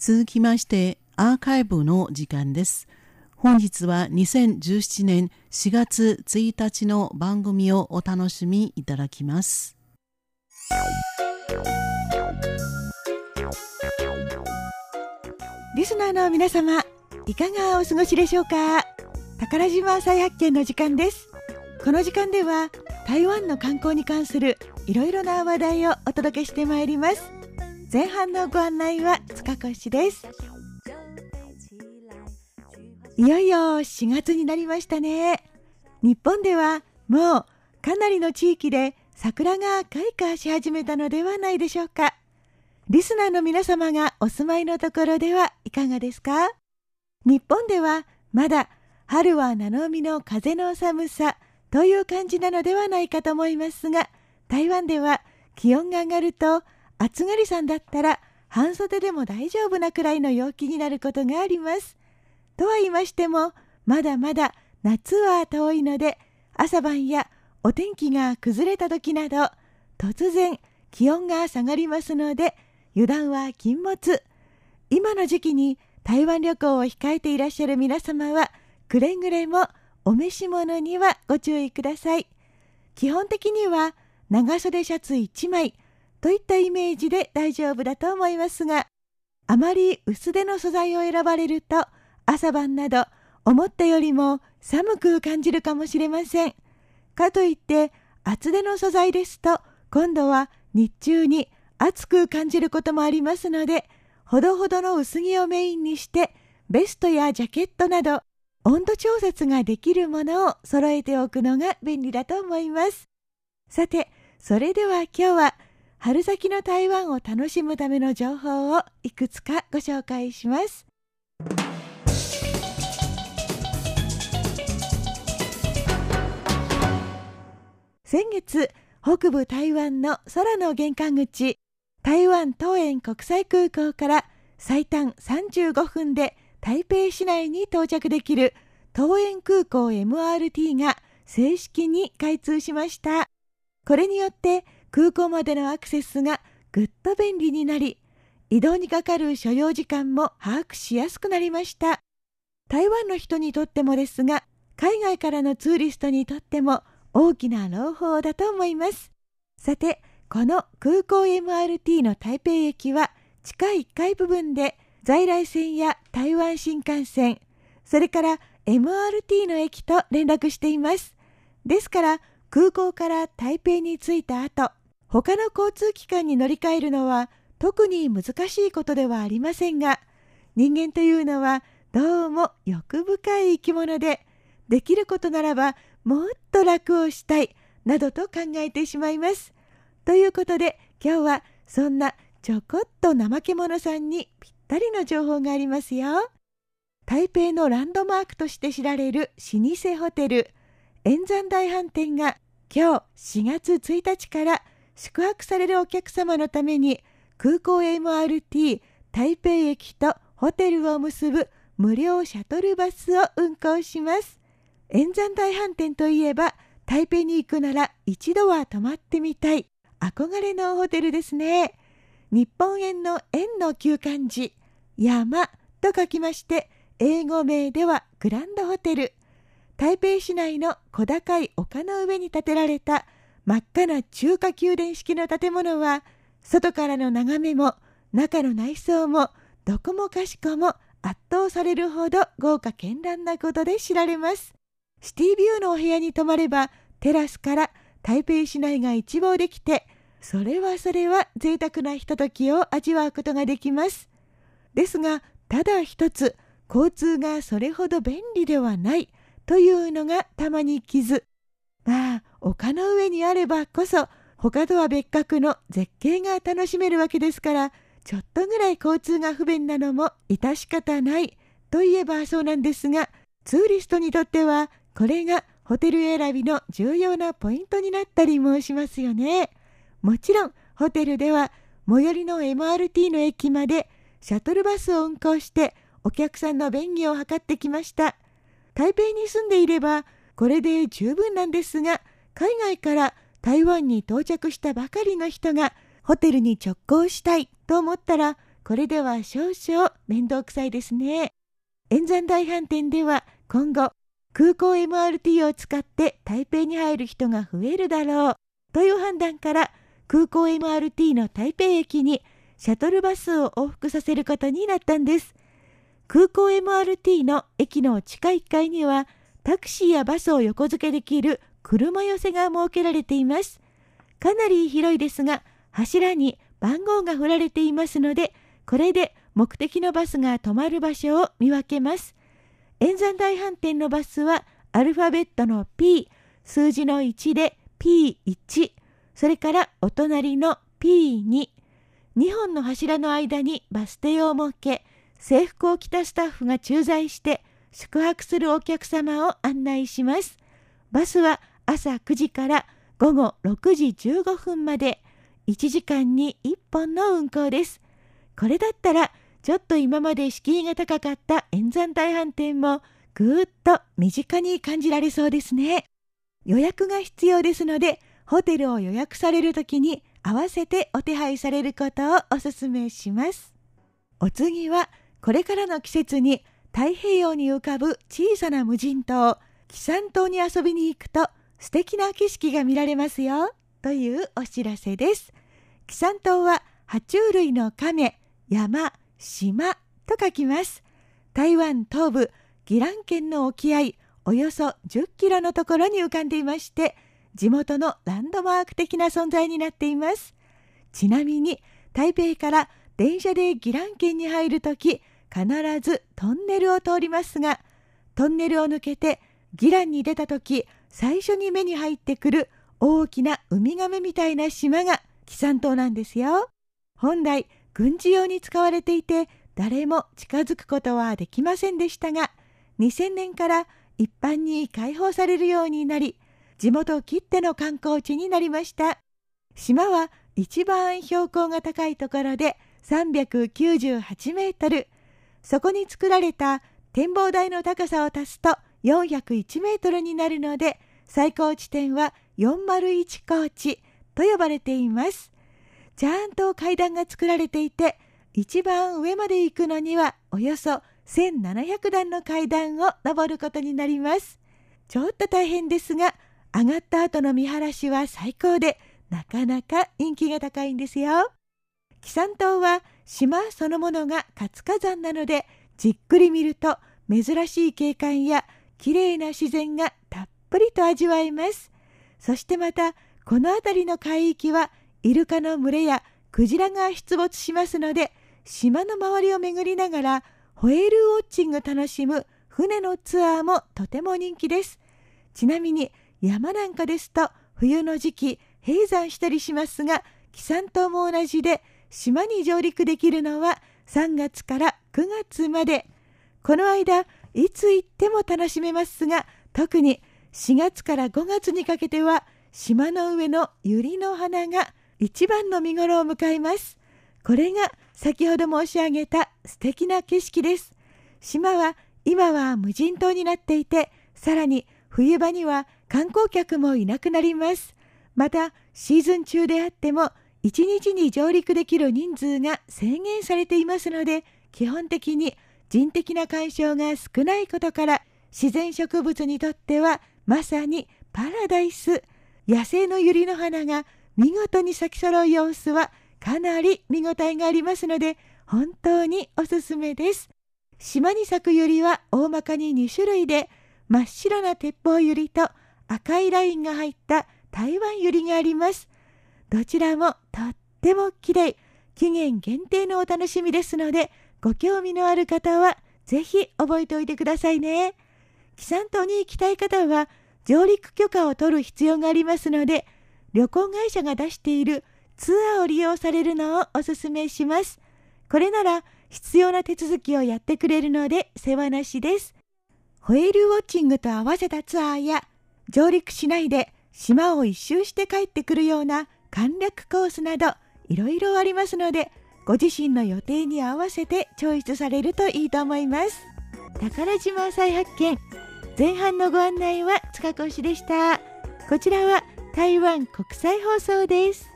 続きましてアーカイブの時間です。本日は2017年4月1日の番組をお楽しみいただきます。リスナーの皆様、いかがお過ごしでしょうか？宝島再発見の時間です。この時間では台湾の観光に関するいろいろな話題をお届けしてまいります。前半のご案内は塚越です。いよいよ4月になりましたね。日本ではもうかなりの地域で桜が開花し始めたのではないでしょうか。リスナーの皆様がお住まいのところではいかがですか？日本ではまだ春は七海の風の寒さという感じなのではないかと思いますが台湾では気温が上がると暑がりさんだったら半袖でも大丈夫なくらいの陽気になることがあります。とは言いましてもまだまだ夏は遠いので朝晩やお天気が崩れた時など突然気温が下がりますので油断は禁物。今の時期に台湾旅行を控えていらっしゃる皆様はくれぐれもお召し物にはご注意ください。基本的には長袖シャツ1枚。といったイメージで大丈夫だと思いますがあまり薄手の素材を選ばれると朝晩など思ったよりも寒く感じるかもしれません。かといって厚手の素材ですと今度は日中に暑く感じることもありますのでほどほどの薄着をメインにしてベストやジャケットなど温度調節ができるものを揃えておくのが便利だと思います。さてそれでは今日は春先の台湾を楽しむための情報をいくつかご紹介します。先月北部台湾の空の玄関口台湾桃園国際空港から最短35分で台北市内に到着できる桃園空港 MRT が正式に開通しました。これによって空港までのアクセスがぐっと便利になり移動にかかる所要時間も把握しやすくなりました。台湾の人にとってもですが海外からのツーリストにとっても大きな朗報だと思います。さてこの空港 MRT の台北駅は地下1階部分で在来線や台湾新幹線それから MRT の駅と連絡しています。ですから空港から台北に着いた後他の交通機関に乗り換えるのは特に難しいことではありませんが人間というのはどうも欲深い生き物でできることならばもっと楽をしたいなどと考えてしまいます。ということで今日はそんなちょこっと怠け者さんにぴったりの情報がありますよ。台北のランドマークとして知られる老舗ホテル円山大飯店が今日4月1日から宿泊されるお客様のために空港 MRT 台北駅とホテルを結ぶ無料シャトルバスを運行します。円山大飯店といえば台北に行くなら一度は泊まってみたい。憧れのホテルですね。日本円の円の旧漢字山と書きまして英語名ではグランドホテル。台北市内の小高い丘の上に建てられた真っ赤な中華宮殿式の建物は外からの眺めも中の内装もどこもかしこも圧倒されるほど豪華絢爛なことで知られます。シティビューのお部屋に泊まればテラスから台北市内が一望できてそれはそれは贅沢なひとときを味わうことができます。ですがただ一つ交通がそれほど便利ではないというのがたまに傷まあ丘の上にあればこそ他とは別格の絶景が楽しめるわけですからちょっとぐらい交通が不便なのも致し方ないといえばそうなんですがツーリストにとってはこれがホテル選びの重要なポイントになったりもしますよね。もちろんホテルでは最寄りの MRT の駅までシャトルバスを運行してお客さんの便宜を図ってきました。台北に住んでいればこれで十分なんですが海外から台湾に到着したばかりの人がホテルに直行したいと思ったらこれでは少々面倒くさいですね。円山大飯店では今後空港 MRT を使って台北に入る人が増えるだろうという判断から空港 MRT の台北駅にシャトルバスを往復させることになったんです。空港 MRT の駅の地下1階にはタクシーやバスを横付けできる車寄せが設けられています。かなり広いですが柱に番号が振られていますのでこれで目的のバスが止まる場所を見分けます。円山大飯店のバスはアルファベットの P、数字の1で P1、それからお隣の P2、2本の柱の間にバス停を設け、制服を着たスタッフが駐在して宿泊するお客様を案内します。バスは朝9時から午後6時15分まで1時間に1本の運行です。これだったらちょっと今まで敷居が高かった円山大飯店もぐーっと身近に感じられそうですね。予約が必要ですので、ホテルを予約されるときに合わせてお手配されることをお勧めします。お次は、これからの季節に太平洋に浮かぶ小さな無人島、紀山島に遊びに行くと素敵な景色が見られますよ、というお知らせです。紀山島は爬虫類の亀、山、島と書きます。台湾東部宜蘭県の沖合およそ10キロのところに浮かんでいまして地元のランドマーク的な存在になっています。ちなみに台北から電車で宜蘭県に入るとき必ずトンネルを通りますがトンネルを抜けて宜蘭に出たとき最初に目に入ってくる大きなウミガメみたいな島が紀山島なんですよ。本来軍事用に使われていて誰も近づくことはできませんでしたが2000年から一般に開放されるようになり地元きっての観光地になりました島は一番標高が高いところで398メートルそこに作られた展望台の高さを足すと401メートルになるので最高地点は401高地と呼ばれています。ちゃんと階段が作られていて一番上まで行くのにはおよそ1700段の階段を登ることになります。ちょっと大変ですが上がった後の見晴らしは最高でなかなか人気が高いんですよ。紀山島は島そのものが活火山なのでじっくり見ると珍しい景観や綺麗な自然がたっぷりと味わえます。そしてまたこの辺りの海域はイルカの群れやクジラが出没しますので島の周りを巡りながらホエールウォッチング楽しむ船のツアーもとても人気です。ちなみに山なんかですと冬の時期閉山したりしますが紀山島も同じで島に上陸できるのは3月から9月までこの間いつ行っても楽しめますが特に4月から5月にかけては島の上の百合の花が一番の見頃を迎えます。これが先ほど申し上げた素敵な景色です。島は今は無人島になっていて、さらに冬場には観光客もいなくなります。またシーズン中であっても1日に上陸できる人数が制限されていますので基本的に人的な干渉が少ないことから自然植物にとってはまさにパラダイス野生の百合の花が見事に咲き揃う様子はかなり見応えがありますので本当におすすめです。島に咲くユリは大まかに2種類で真っ白な鉄砲ユリと赤いラインが入った台湾ユリがあります。どちらもとっても綺麗期限限定のお楽しみですのでご興味のある方はぜひ覚えておいてくださいね。紀山島に行きたい方は上陸許可を取る必要がありますので旅行会社が出しているツアーを利用されるのをお勧めします。これなら必要な手続きをやってくれるので世話なしです。ホエールウォッチングと合わせたツアーや上陸しないで島を一周して帰ってくるような簡略コースなどいろいろありますのでご自身の予定に合わせてチョイスされるといいと思います。宝島再発見前半のご案内は塚越でした。こちらは台湾国際放送です